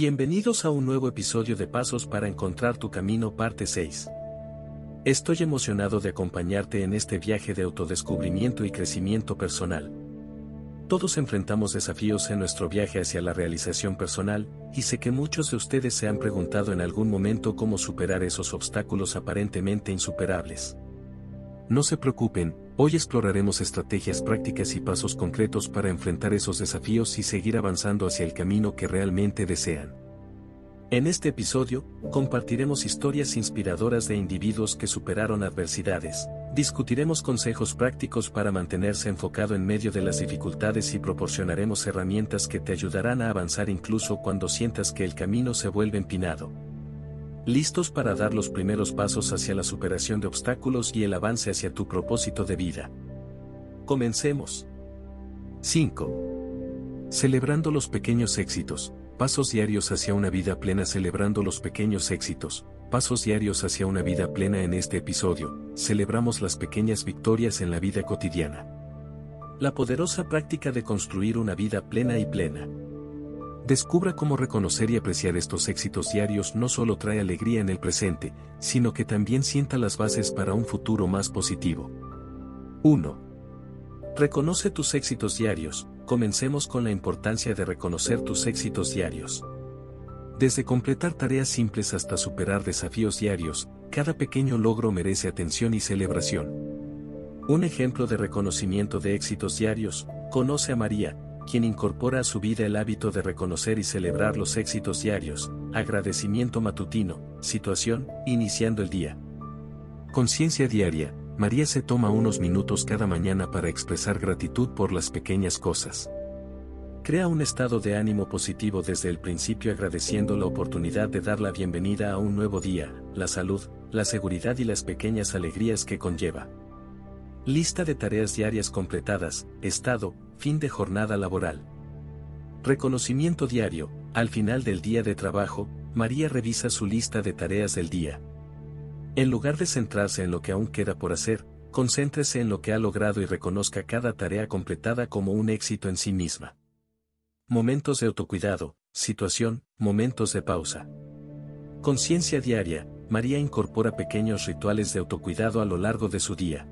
Bienvenidos a un nuevo episodio de Pasos para encontrar tu camino parte 6. Estoy emocionado de acompañarte en este viaje de autodescubrimiento y crecimiento personal. Todos enfrentamos desafíos en nuestro viaje hacia la realización personal, y sé que muchos de ustedes se han preguntado en algún momento cómo superar esos obstáculos aparentemente insuperables. No se preocupen, hoy exploraremos estrategias prácticas y pasos concretos para enfrentar esos desafíos y seguir avanzando hacia el camino que realmente desean. En este episodio, compartiremos historias inspiradoras de individuos que superaron adversidades, discutiremos consejos prácticos para mantenerse enfocado en medio de las dificultades y proporcionaremos herramientas que te ayudarán a avanzar incluso cuando sientas que el camino se vuelve empinado listos para dar los primeros pasos hacia la superación de obstáculos y el avance hacia tu propósito de vida. Comencemos. 5. Celebrando los pequeños éxitos, pasos diarios hacia una vida plena celebrando los pequeños éxitos, pasos diarios hacia una vida plena en este episodio, celebramos las pequeñas victorias en la vida cotidiana. La poderosa práctica de construir una vida plena y plena. Descubra cómo reconocer y apreciar estos éxitos diarios no solo trae alegría en el presente, sino que también sienta las bases para un futuro más positivo. 1. Reconoce tus éxitos diarios. Comencemos con la importancia de reconocer tus éxitos diarios. Desde completar tareas simples hasta superar desafíos diarios, cada pequeño logro merece atención y celebración. Un ejemplo de reconocimiento de éxitos diarios, conoce a María, quien incorpora a su vida el hábito de reconocer y celebrar los éxitos diarios, agradecimiento matutino, situación, iniciando el día. Conciencia diaria, María se toma unos minutos cada mañana para expresar gratitud por las pequeñas cosas. Crea un estado de ánimo positivo desde el principio agradeciendo la oportunidad de dar la bienvenida a un nuevo día, la salud, la seguridad y las pequeñas alegrías que conlleva. Lista de tareas diarias completadas, estado, fin de jornada laboral. Reconocimiento diario, al final del día de trabajo, María revisa su lista de tareas del día. En lugar de centrarse en lo que aún queda por hacer, concéntrese en lo que ha logrado y reconozca cada tarea completada como un éxito en sí misma. Momentos de autocuidado, situación, momentos de pausa. Conciencia diaria, María incorpora pequeños rituales de autocuidado a lo largo de su día.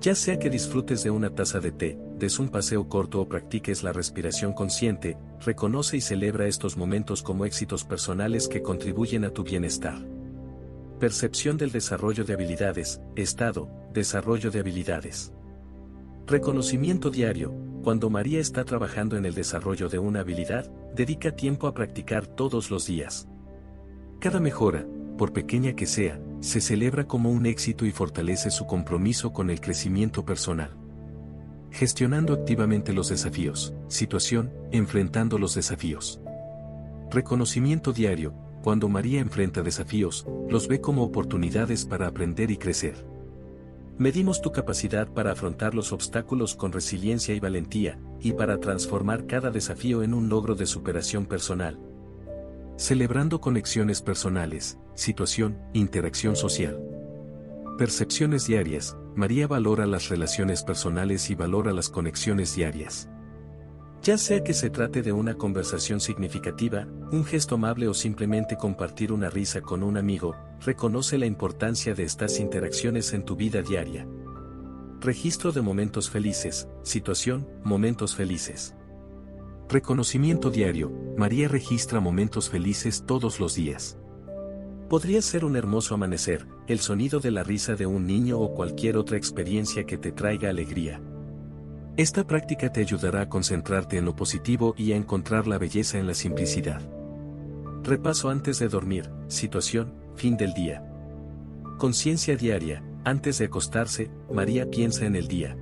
Ya sea que disfrutes de una taza de té, des un paseo corto o practiques la respiración consciente, reconoce y celebra estos momentos como éxitos personales que contribuyen a tu bienestar. Percepción del desarrollo de habilidades, estado, desarrollo de habilidades. Reconocimiento diario, cuando María está trabajando en el desarrollo de una habilidad, dedica tiempo a practicar todos los días. Cada mejora, por pequeña que sea, se celebra como un éxito y fortalece su compromiso con el crecimiento personal. Gestionando activamente los desafíos, situación, enfrentando los desafíos. Reconocimiento diario, cuando María enfrenta desafíos, los ve como oportunidades para aprender y crecer. Medimos tu capacidad para afrontar los obstáculos con resiliencia y valentía, y para transformar cada desafío en un logro de superación personal, Celebrando conexiones personales, situación, interacción social. Percepciones diarias, María valora las relaciones personales y valora las conexiones diarias. Ya sea que se trate de una conversación significativa, un gesto amable o simplemente compartir una risa con un amigo, reconoce la importancia de estas interacciones en tu vida diaria. Registro de momentos felices, situación, momentos felices. Reconocimiento diario, María registra momentos felices todos los días. Podría ser un hermoso amanecer, el sonido de la risa de un niño o cualquier otra experiencia que te traiga alegría. Esta práctica te ayudará a concentrarte en lo positivo y a encontrar la belleza en la simplicidad. Repaso antes de dormir, situación, fin del día. Conciencia diaria, antes de acostarse, María piensa en el día.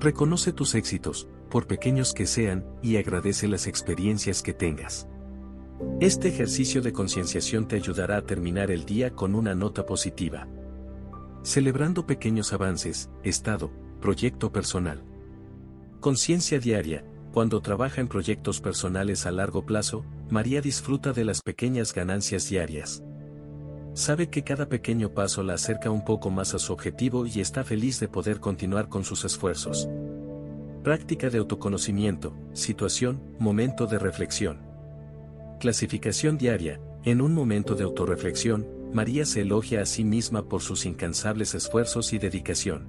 Reconoce tus éxitos, por pequeños que sean, y agradece las experiencias que tengas. Este ejercicio de concienciación te ayudará a terminar el día con una nota positiva. Celebrando pequeños avances, estado, proyecto personal. Conciencia diaria, cuando trabaja en proyectos personales a largo plazo, María disfruta de las pequeñas ganancias diarias. Sabe que cada pequeño paso la acerca un poco más a su objetivo y está feliz de poder continuar con sus esfuerzos. Práctica de autoconocimiento, situación, momento de reflexión. Clasificación diaria. En un momento de autorreflexión, María se elogia a sí misma por sus incansables esfuerzos y dedicación.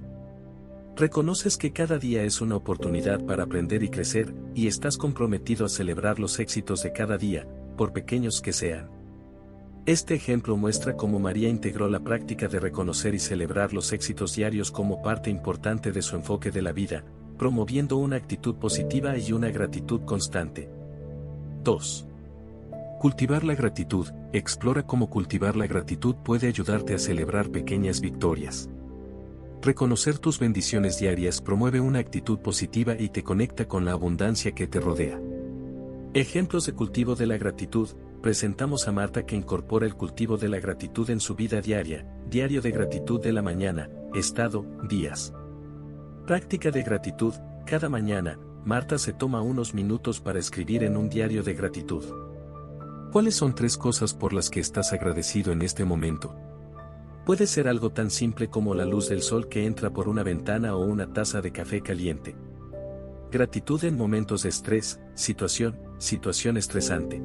Reconoces que cada día es una oportunidad para aprender y crecer, y estás comprometido a celebrar los éxitos de cada día, por pequeños que sean. Este ejemplo muestra cómo María integró la práctica de reconocer y celebrar los éxitos diarios como parte importante de su enfoque de la vida, promoviendo una actitud positiva y una gratitud constante. 2. Cultivar la gratitud. Explora cómo cultivar la gratitud puede ayudarte a celebrar pequeñas victorias. Reconocer tus bendiciones diarias promueve una actitud positiva y te conecta con la abundancia que te rodea. Ejemplos de cultivo de la gratitud. Presentamos a Marta que incorpora el cultivo de la gratitud en su vida diaria, diario de gratitud de la mañana, estado, días. Práctica de gratitud. Cada mañana, Marta se toma unos minutos para escribir en un diario de gratitud. ¿Cuáles son tres cosas por las que estás agradecido en este momento? Puede ser algo tan simple como la luz del sol que entra por una ventana o una taza de café caliente. Gratitud en momentos de estrés, situación, situación estresante.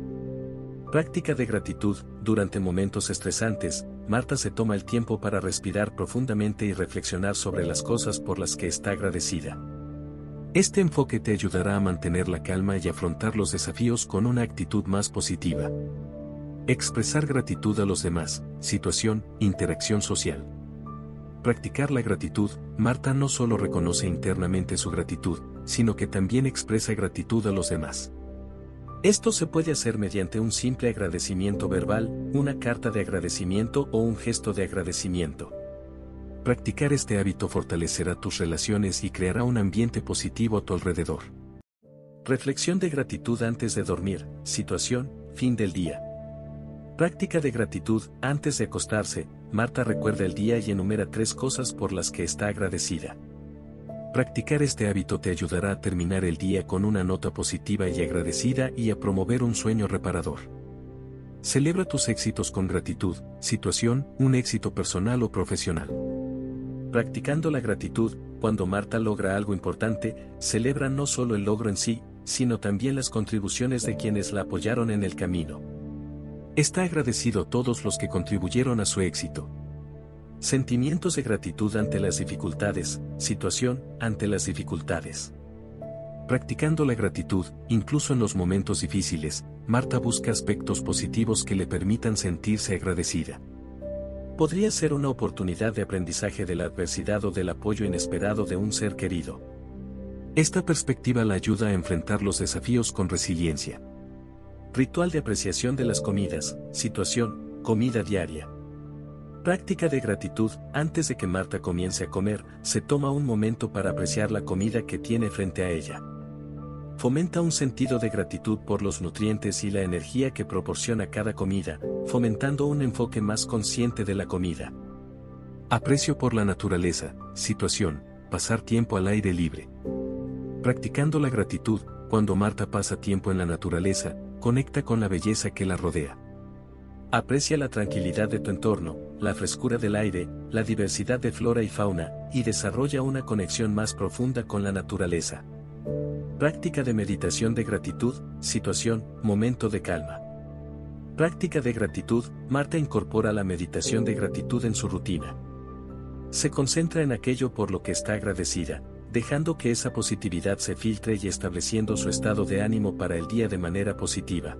Práctica de gratitud. Durante momentos estresantes, Marta se toma el tiempo para respirar profundamente y reflexionar sobre las cosas por las que está agradecida. Este enfoque te ayudará a mantener la calma y afrontar los desafíos con una actitud más positiva. Expresar gratitud a los demás, situación, interacción social. Practicar la gratitud, Marta no solo reconoce internamente su gratitud, sino que también expresa gratitud a los demás. Esto se puede hacer mediante un simple agradecimiento verbal, una carta de agradecimiento o un gesto de agradecimiento. Practicar este hábito fortalecerá tus relaciones y creará un ambiente positivo a tu alrededor. Reflexión de gratitud antes de dormir, situación, fin del día. Práctica de gratitud, antes de acostarse, Marta recuerda el día y enumera tres cosas por las que está agradecida. Practicar este hábito te ayudará a terminar el día con una nota positiva y agradecida y a promover un sueño reparador. Celebra tus éxitos con gratitud, situación, un éxito personal o profesional. Practicando la gratitud, cuando Marta logra algo importante, celebra no solo el logro en sí, sino también las contribuciones de quienes la apoyaron en el camino. Está agradecido a todos los que contribuyeron a su éxito. Sentimientos de gratitud ante las dificultades, situación, ante las dificultades. Practicando la gratitud, incluso en los momentos difíciles, Marta busca aspectos positivos que le permitan sentirse agradecida. Podría ser una oportunidad de aprendizaje de la adversidad o del apoyo inesperado de un ser querido. Esta perspectiva la ayuda a enfrentar los desafíos con resiliencia. Ritual de apreciación de las comidas, situación, comida diaria. Práctica de gratitud, antes de que Marta comience a comer, se toma un momento para apreciar la comida que tiene frente a ella. Fomenta un sentido de gratitud por los nutrientes y la energía que proporciona cada comida, fomentando un enfoque más consciente de la comida. Aprecio por la naturaleza, situación, pasar tiempo al aire libre. Practicando la gratitud, cuando Marta pasa tiempo en la naturaleza, conecta con la belleza que la rodea. Aprecia la tranquilidad de tu entorno, la frescura del aire, la diversidad de flora y fauna, y desarrolla una conexión más profunda con la naturaleza. Práctica de meditación de gratitud, situación, momento de calma. Práctica de gratitud, Marta incorpora la meditación de gratitud en su rutina. Se concentra en aquello por lo que está agradecida, dejando que esa positividad se filtre y estableciendo su estado de ánimo para el día de manera positiva.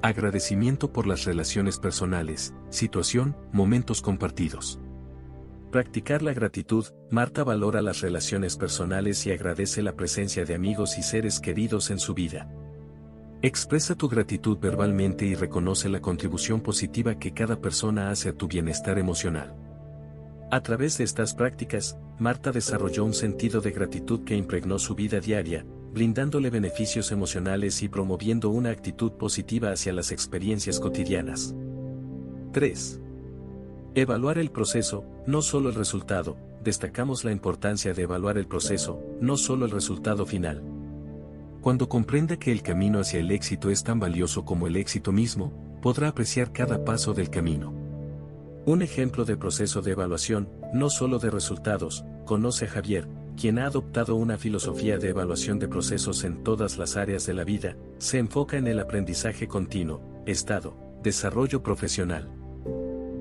Agradecimiento por las relaciones personales, situación, momentos compartidos. Practicar la gratitud, Marta valora las relaciones personales y agradece la presencia de amigos y seres queridos en su vida. Expresa tu gratitud verbalmente y reconoce la contribución positiva que cada persona hace a tu bienestar emocional. A través de estas prácticas, Marta desarrolló un sentido de gratitud que impregnó su vida diaria, brindándole beneficios emocionales y promoviendo una actitud positiva hacia las experiencias cotidianas. 3. Evaluar el proceso, no solo el resultado, destacamos la importancia de evaluar el proceso, no solo el resultado final. Cuando comprenda que el camino hacia el éxito es tan valioso como el éxito mismo, podrá apreciar cada paso del camino. Un ejemplo de proceso de evaluación, no solo de resultados, conoce a Javier, quien ha adoptado una filosofía de evaluación de procesos en todas las áreas de la vida, se enfoca en el aprendizaje continuo, estado, desarrollo profesional.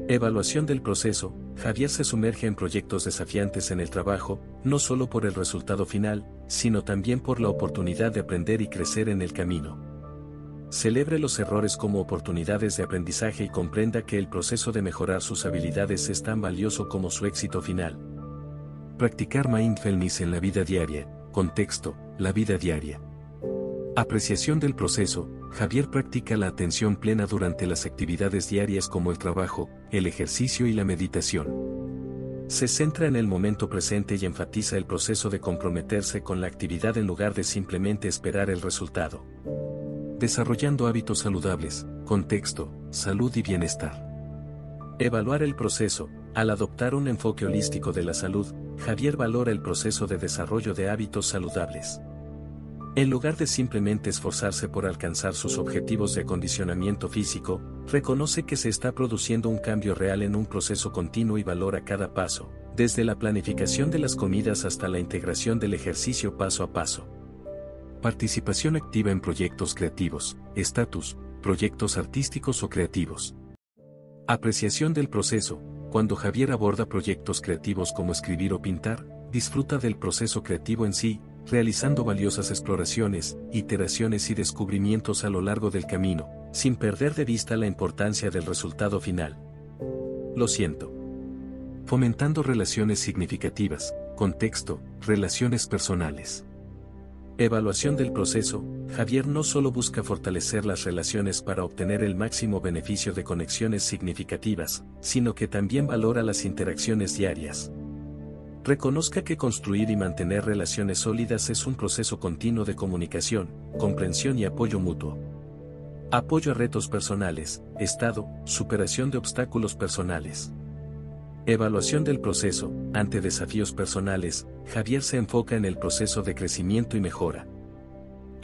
Evaluación del proceso, Javier se sumerge en proyectos desafiantes en el trabajo, no solo por el resultado final, sino también por la oportunidad de aprender y crecer en el camino. Celebre los errores como oportunidades de aprendizaje y comprenda que el proceso de mejorar sus habilidades es tan valioso como su éxito final. Practicar mindfulness en la vida diaria, contexto, la vida diaria. Apreciación del proceso, Javier practica la atención plena durante las actividades diarias como el trabajo, el ejercicio y la meditación. Se centra en el momento presente y enfatiza el proceso de comprometerse con la actividad en lugar de simplemente esperar el resultado. Desarrollando hábitos saludables, contexto, salud y bienestar. Evaluar el proceso, al adoptar un enfoque holístico de la salud, Javier valora el proceso de desarrollo de hábitos saludables. En lugar de simplemente esforzarse por alcanzar sus objetivos de acondicionamiento físico, reconoce que se está produciendo un cambio real en un proceso continuo y valora cada paso, desde la planificación de las comidas hasta la integración del ejercicio paso a paso. Participación activa en proyectos creativos, estatus, proyectos artísticos o creativos. Apreciación del proceso. Cuando Javier aborda proyectos creativos como escribir o pintar, disfruta del proceso creativo en sí, realizando valiosas exploraciones, iteraciones y descubrimientos a lo largo del camino, sin perder de vista la importancia del resultado final. Lo siento. Fomentando relaciones significativas, contexto, relaciones personales. Evaluación del proceso, Javier no solo busca fortalecer las relaciones para obtener el máximo beneficio de conexiones significativas, sino que también valora las interacciones diarias. Reconozca que construir y mantener relaciones sólidas es un proceso continuo de comunicación, comprensión y apoyo mutuo. Apoyo a retos personales, estado, superación de obstáculos personales. Evaluación del proceso, ante desafíos personales, Javier se enfoca en el proceso de crecimiento y mejora.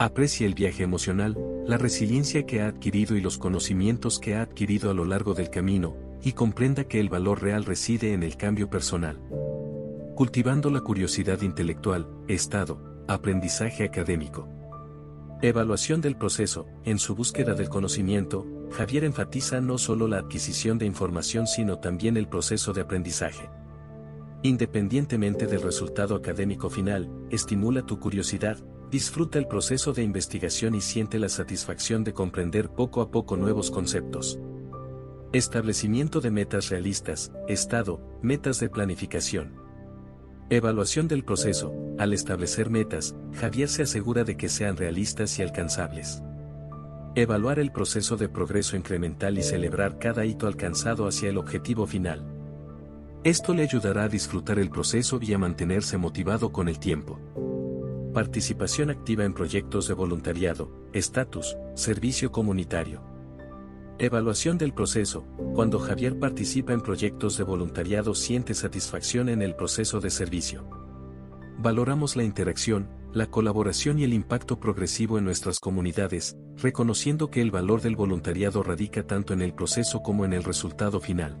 Aprecia el viaje emocional, la resiliencia que ha adquirido y los conocimientos que ha adquirido a lo largo del camino, y comprenda que el valor real reside en el cambio personal cultivando la curiosidad intelectual, estado, aprendizaje académico. Evaluación del proceso, en su búsqueda del conocimiento, Javier enfatiza no solo la adquisición de información sino también el proceso de aprendizaje. Independientemente del resultado académico final, estimula tu curiosidad, disfruta el proceso de investigación y siente la satisfacción de comprender poco a poco nuevos conceptos. Establecimiento de metas realistas, estado, metas de planificación. Evaluación del proceso. Al establecer metas, Javier se asegura de que sean realistas y alcanzables. Evaluar el proceso de progreso incremental y celebrar cada hito alcanzado hacia el objetivo final. Esto le ayudará a disfrutar el proceso y a mantenerse motivado con el tiempo. Participación activa en proyectos de voluntariado, estatus, servicio comunitario. Evaluación del proceso. Cuando Javier participa en proyectos de voluntariado siente satisfacción en el proceso de servicio. Valoramos la interacción, la colaboración y el impacto progresivo en nuestras comunidades, reconociendo que el valor del voluntariado radica tanto en el proceso como en el resultado final.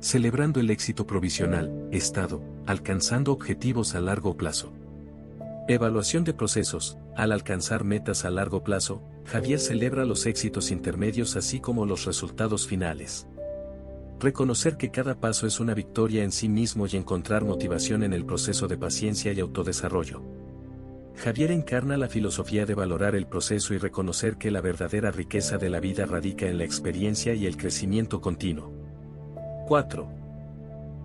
Celebrando el éxito provisional, Estado, alcanzando objetivos a largo plazo. Evaluación de procesos. Al alcanzar metas a largo plazo, Javier celebra los éxitos intermedios así como los resultados finales. Reconocer que cada paso es una victoria en sí mismo y encontrar motivación en el proceso de paciencia y autodesarrollo. Javier encarna la filosofía de valorar el proceso y reconocer que la verdadera riqueza de la vida radica en la experiencia y el crecimiento continuo. 4.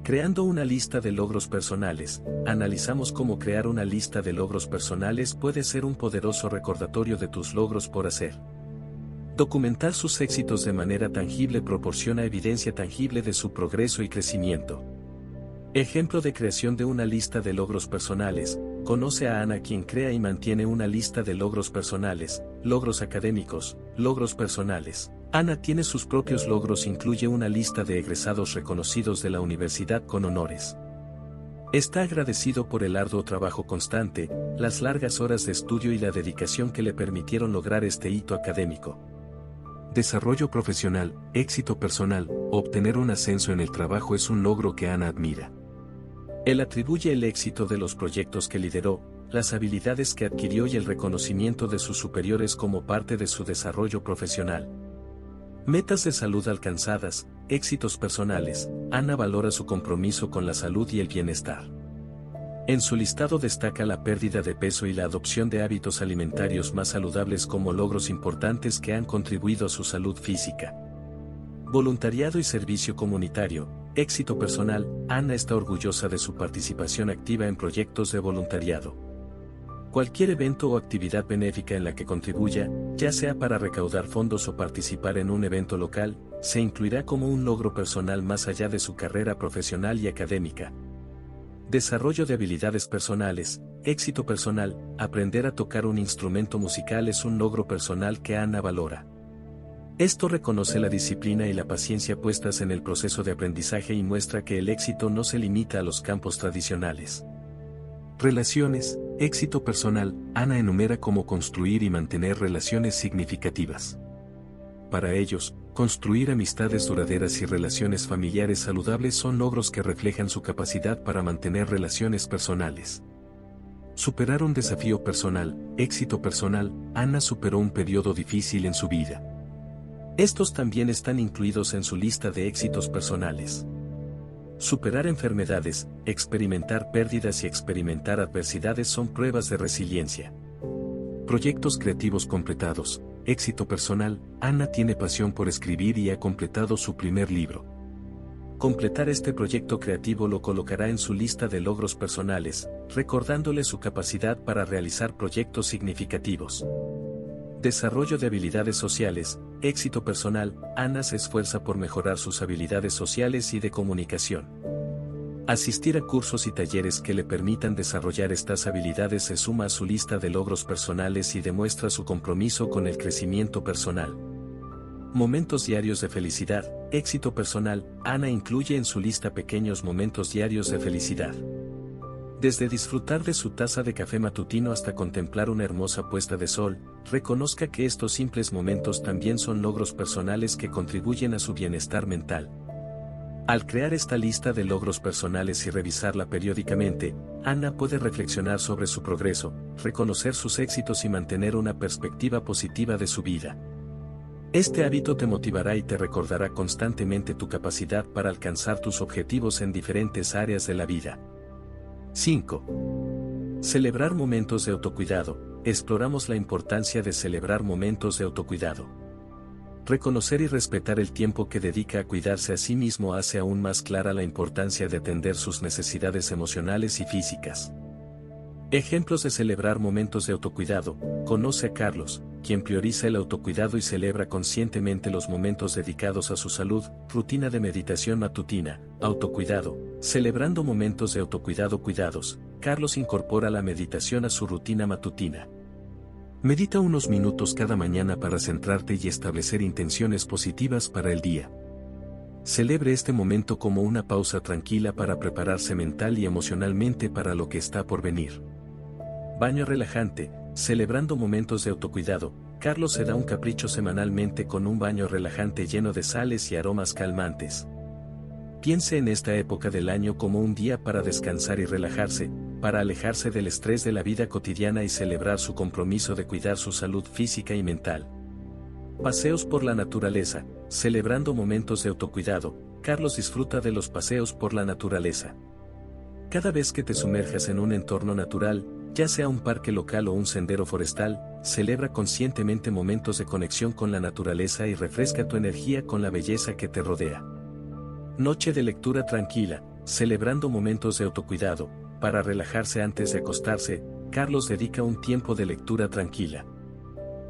Creando una lista de logros personales, analizamos cómo crear una lista de logros personales puede ser un poderoso recordatorio de tus logros por hacer. Documentar sus éxitos de manera tangible proporciona evidencia tangible de su progreso y crecimiento. Ejemplo de creación de una lista de logros personales. Conoce a Ana quien crea y mantiene una lista de logros personales, logros académicos, logros personales. Ana tiene sus propios logros, incluye una lista de egresados reconocidos de la universidad con honores. Está agradecido por el arduo trabajo constante, las largas horas de estudio y la dedicación que le permitieron lograr este hito académico. Desarrollo profesional, éxito personal, obtener un ascenso en el trabajo es un logro que Ana admira. Él atribuye el éxito de los proyectos que lideró, las habilidades que adquirió y el reconocimiento de sus superiores como parte de su desarrollo profesional. Metas de salud alcanzadas, éxitos personales, Ana valora su compromiso con la salud y el bienestar. En su listado destaca la pérdida de peso y la adopción de hábitos alimentarios más saludables como logros importantes que han contribuido a su salud física. Voluntariado y servicio comunitario, éxito personal, Ana está orgullosa de su participación activa en proyectos de voluntariado. Cualquier evento o actividad benéfica en la que contribuya, ya sea para recaudar fondos o participar en un evento local, se incluirá como un logro personal más allá de su carrera profesional y académica. Desarrollo de habilidades personales, éxito personal, aprender a tocar un instrumento musical es un logro personal que Ana valora. Esto reconoce la disciplina y la paciencia puestas en el proceso de aprendizaje y muestra que el éxito no se limita a los campos tradicionales. Relaciones, éxito personal, Ana enumera cómo construir y mantener relaciones significativas. Para ellos, construir amistades duraderas y relaciones familiares saludables son logros que reflejan su capacidad para mantener relaciones personales. Superar un desafío personal, éxito personal, Ana superó un periodo difícil en su vida. Estos también están incluidos en su lista de éxitos personales. Superar enfermedades, experimentar pérdidas y experimentar adversidades son pruebas de resiliencia. Proyectos creativos completados, éxito personal, Ana tiene pasión por escribir y ha completado su primer libro. Completar este proyecto creativo lo colocará en su lista de logros personales, recordándole su capacidad para realizar proyectos significativos. Desarrollo de habilidades sociales, éxito personal, Ana se esfuerza por mejorar sus habilidades sociales y de comunicación. Asistir a cursos y talleres que le permitan desarrollar estas habilidades se suma a su lista de logros personales y demuestra su compromiso con el crecimiento personal. Momentos diarios de felicidad, éxito personal, Ana incluye en su lista pequeños momentos diarios de felicidad. Desde disfrutar de su taza de café matutino hasta contemplar una hermosa puesta de sol, reconozca que estos simples momentos también son logros personales que contribuyen a su bienestar mental. Al crear esta lista de logros personales y revisarla periódicamente, Ana puede reflexionar sobre su progreso, reconocer sus éxitos y mantener una perspectiva positiva de su vida. Este hábito te motivará y te recordará constantemente tu capacidad para alcanzar tus objetivos en diferentes áreas de la vida. 5. Celebrar momentos de autocuidado. Exploramos la importancia de celebrar momentos de autocuidado. Reconocer y respetar el tiempo que dedica a cuidarse a sí mismo hace aún más clara la importancia de atender sus necesidades emocionales y físicas. Ejemplos de celebrar momentos de autocuidado. Conoce a Carlos, quien prioriza el autocuidado y celebra conscientemente los momentos dedicados a su salud, rutina de meditación matutina, autocuidado, celebrando momentos de autocuidado cuidados. Carlos incorpora la meditación a su rutina matutina. Medita unos minutos cada mañana para centrarte y establecer intenciones positivas para el día. Celebre este momento como una pausa tranquila para prepararse mental y emocionalmente para lo que está por venir. Baño relajante, celebrando momentos de autocuidado, Carlos se da un capricho semanalmente con un baño relajante lleno de sales y aromas calmantes. Piense en esta época del año como un día para descansar y relajarse, para alejarse del estrés de la vida cotidiana y celebrar su compromiso de cuidar su salud física y mental. Paseos por la naturaleza, celebrando momentos de autocuidado, Carlos disfruta de los paseos por la naturaleza. Cada vez que te sumerjas en un entorno natural, ya sea un parque local o un sendero forestal, celebra conscientemente momentos de conexión con la naturaleza y refresca tu energía con la belleza que te rodea. Noche de lectura tranquila, celebrando momentos de autocuidado, para relajarse antes de acostarse, Carlos dedica un tiempo de lectura tranquila.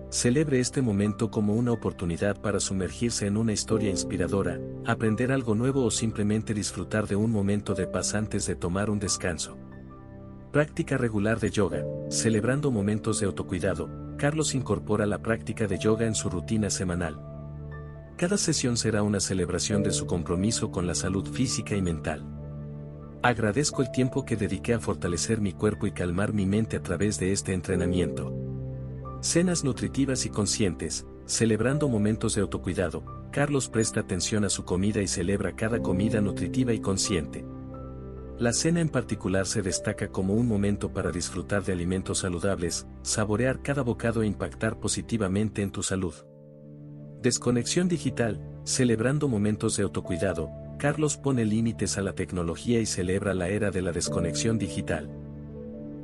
Celebre este momento como una oportunidad para sumergirse en una historia inspiradora, aprender algo nuevo o simplemente disfrutar de un momento de paz antes de tomar un descanso. Práctica regular de yoga, celebrando momentos de autocuidado, Carlos incorpora la práctica de yoga en su rutina semanal. Cada sesión será una celebración de su compromiso con la salud física y mental. Agradezco el tiempo que dediqué a fortalecer mi cuerpo y calmar mi mente a través de este entrenamiento. Cenas nutritivas y conscientes, celebrando momentos de autocuidado, Carlos presta atención a su comida y celebra cada comida nutritiva y consciente. La cena en particular se destaca como un momento para disfrutar de alimentos saludables, saborear cada bocado e impactar positivamente en tu salud. Desconexión digital, celebrando momentos de autocuidado, Carlos pone límites a la tecnología y celebra la era de la desconexión digital.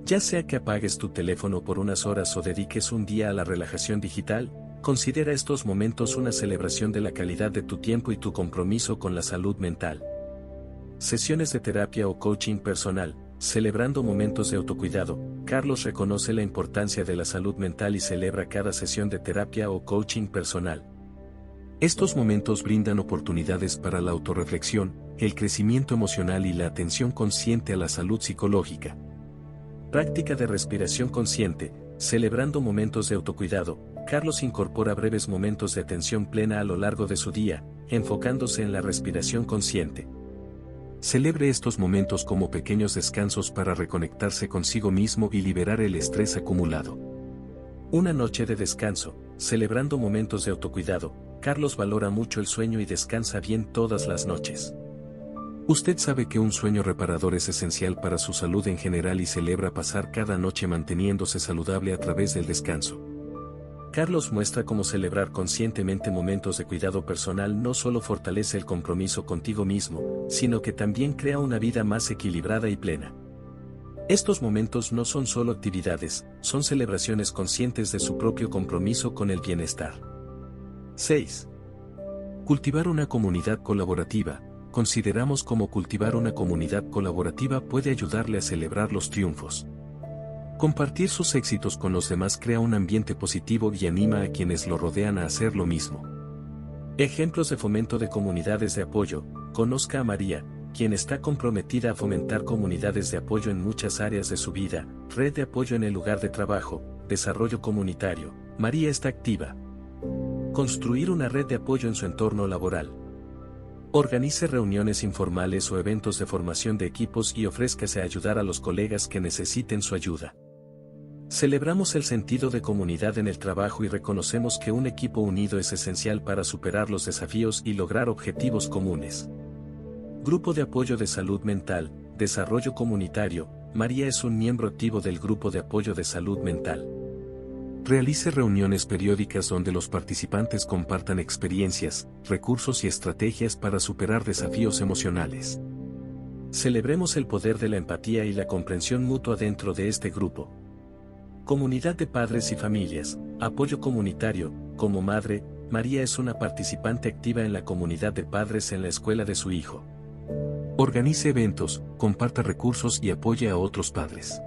Ya sea que apagues tu teléfono por unas horas o dediques un día a la relajación digital, considera estos momentos una celebración de la calidad de tu tiempo y tu compromiso con la salud mental. Sesiones de terapia o coaching personal, celebrando momentos de autocuidado, Carlos reconoce la importancia de la salud mental y celebra cada sesión de terapia o coaching personal. Estos momentos brindan oportunidades para la autorreflexión, el crecimiento emocional y la atención consciente a la salud psicológica. Práctica de respiración consciente, celebrando momentos de autocuidado, Carlos incorpora breves momentos de atención plena a lo largo de su día, enfocándose en la respiración consciente. Celebre estos momentos como pequeños descansos para reconectarse consigo mismo y liberar el estrés acumulado. Una noche de descanso, celebrando momentos de autocuidado, Carlos valora mucho el sueño y descansa bien todas las noches. Usted sabe que un sueño reparador es esencial para su salud en general y celebra pasar cada noche manteniéndose saludable a través del descanso. Carlos muestra cómo celebrar conscientemente momentos de cuidado personal no solo fortalece el compromiso contigo mismo, sino que también crea una vida más equilibrada y plena. Estos momentos no son solo actividades, son celebraciones conscientes de su propio compromiso con el bienestar. 6. Cultivar una comunidad colaborativa. Consideramos cómo cultivar una comunidad colaborativa puede ayudarle a celebrar los triunfos. Compartir sus éxitos con los demás crea un ambiente positivo y anima a quienes lo rodean a hacer lo mismo. Ejemplos de fomento de comunidades de apoyo. Conozca a María, quien está comprometida a fomentar comunidades de apoyo en muchas áreas de su vida, red de apoyo en el lugar de trabajo, desarrollo comunitario. María está activa, Construir una red de apoyo en su entorno laboral. Organice reuniones informales o eventos de formación de equipos y ofrézcase a ayudar a los colegas que necesiten su ayuda. Celebramos el sentido de comunidad en el trabajo y reconocemos que un equipo unido es esencial para superar los desafíos y lograr objetivos comunes. Grupo de Apoyo de Salud Mental, Desarrollo Comunitario, María es un miembro activo del Grupo de Apoyo de Salud Mental. Realice reuniones periódicas donde los participantes compartan experiencias, recursos y estrategias para superar desafíos emocionales. Celebremos el poder de la empatía y la comprensión mutua dentro de este grupo. Comunidad de padres y familias, apoyo comunitario, como madre, María es una participante activa en la comunidad de padres en la escuela de su hijo. Organice eventos, comparta recursos y apoye a otros padres.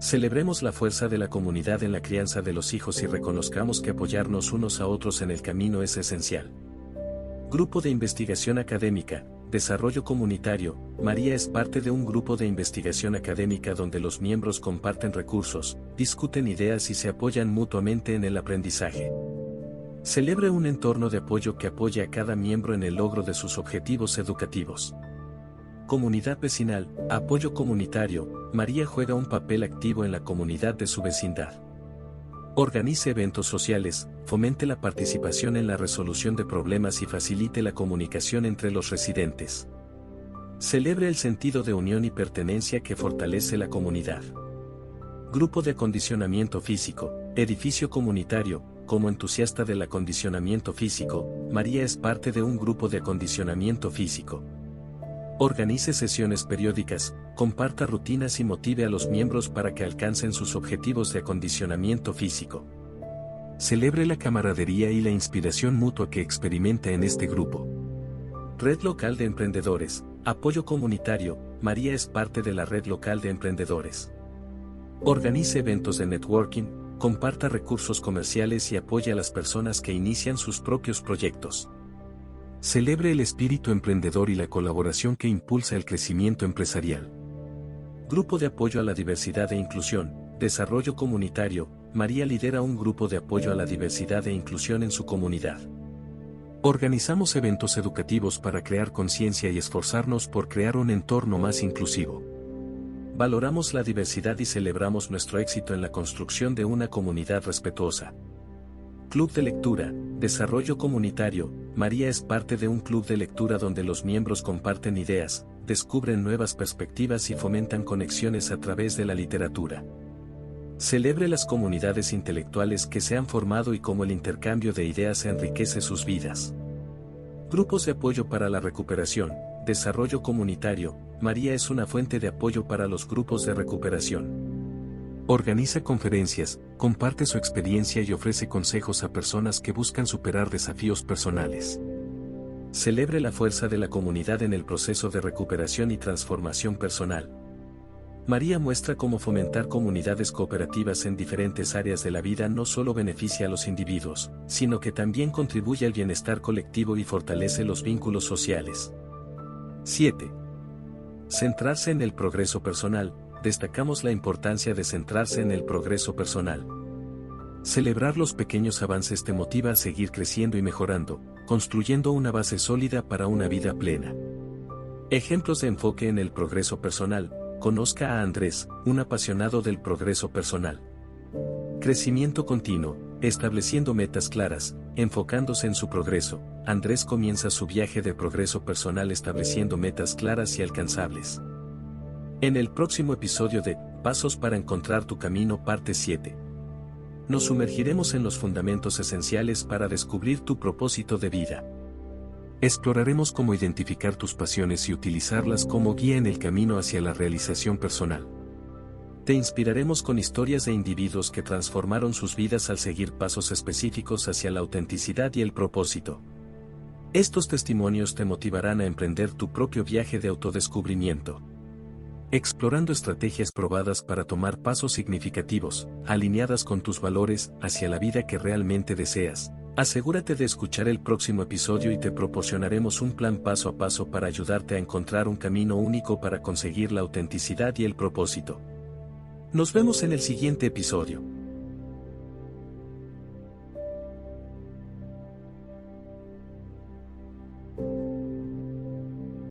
Celebremos la fuerza de la comunidad en la crianza de los hijos y reconozcamos que apoyarnos unos a otros en el camino es esencial. Grupo de Investigación Académica, Desarrollo Comunitario, María es parte de un grupo de investigación académica donde los miembros comparten recursos, discuten ideas y se apoyan mutuamente en el aprendizaje. Celebre un entorno de apoyo que apoye a cada miembro en el logro de sus objetivos educativos. Comunidad vecinal, apoyo comunitario, María juega un papel activo en la comunidad de su vecindad. Organice eventos sociales, fomente la participación en la resolución de problemas y facilite la comunicación entre los residentes. Celebre el sentido de unión y pertenencia que fortalece la comunidad. Grupo de acondicionamiento físico, edificio comunitario, como entusiasta del acondicionamiento físico, María es parte de un grupo de acondicionamiento físico. Organice sesiones periódicas, comparta rutinas y motive a los miembros para que alcancen sus objetivos de acondicionamiento físico. Celebre la camaradería y la inspiración mutua que experimenta en este grupo. Red Local de Emprendedores, Apoyo Comunitario, María es parte de la Red Local de Emprendedores. Organice eventos de networking, comparta recursos comerciales y apoya a las personas que inician sus propios proyectos. Celebre el espíritu emprendedor y la colaboración que impulsa el crecimiento empresarial. Grupo de apoyo a la diversidad e inclusión, desarrollo comunitario, María lidera un grupo de apoyo a la diversidad e inclusión en su comunidad. Organizamos eventos educativos para crear conciencia y esforzarnos por crear un entorno más inclusivo. Valoramos la diversidad y celebramos nuestro éxito en la construcción de una comunidad respetuosa. Club de lectura, desarrollo comunitario, María es parte de un club de lectura donde los miembros comparten ideas, descubren nuevas perspectivas y fomentan conexiones a través de la literatura. Celebre las comunidades intelectuales que se han formado y cómo el intercambio de ideas enriquece sus vidas. Grupos de apoyo para la recuperación, desarrollo comunitario, María es una fuente de apoyo para los grupos de recuperación. Organiza conferencias, comparte su experiencia y ofrece consejos a personas que buscan superar desafíos personales. Celebre la fuerza de la comunidad en el proceso de recuperación y transformación personal. María muestra cómo fomentar comunidades cooperativas en diferentes áreas de la vida no solo beneficia a los individuos, sino que también contribuye al bienestar colectivo y fortalece los vínculos sociales. 7. Centrarse en el progreso personal. Destacamos la importancia de centrarse en el progreso personal. Celebrar los pequeños avances te motiva a seguir creciendo y mejorando, construyendo una base sólida para una vida plena. Ejemplos de enfoque en el progreso personal, Conozca a Andrés, un apasionado del progreso personal. Crecimiento continuo, estableciendo metas claras, enfocándose en su progreso, Andrés comienza su viaje de progreso personal estableciendo metas claras y alcanzables. En el próximo episodio de Pasos para encontrar tu camino parte 7. Nos sumergiremos en los fundamentos esenciales para descubrir tu propósito de vida. Exploraremos cómo identificar tus pasiones y utilizarlas como guía en el camino hacia la realización personal. Te inspiraremos con historias de individuos que transformaron sus vidas al seguir pasos específicos hacia la autenticidad y el propósito. Estos testimonios te motivarán a emprender tu propio viaje de autodescubrimiento. Explorando estrategias probadas para tomar pasos significativos, alineadas con tus valores, hacia la vida que realmente deseas, Asegúrate de escuchar el próximo episodio y te proporcionaremos un plan paso a paso para ayudarte a encontrar un camino único para conseguir la autenticidad y el propósito. Nos vemos en el siguiente episodio.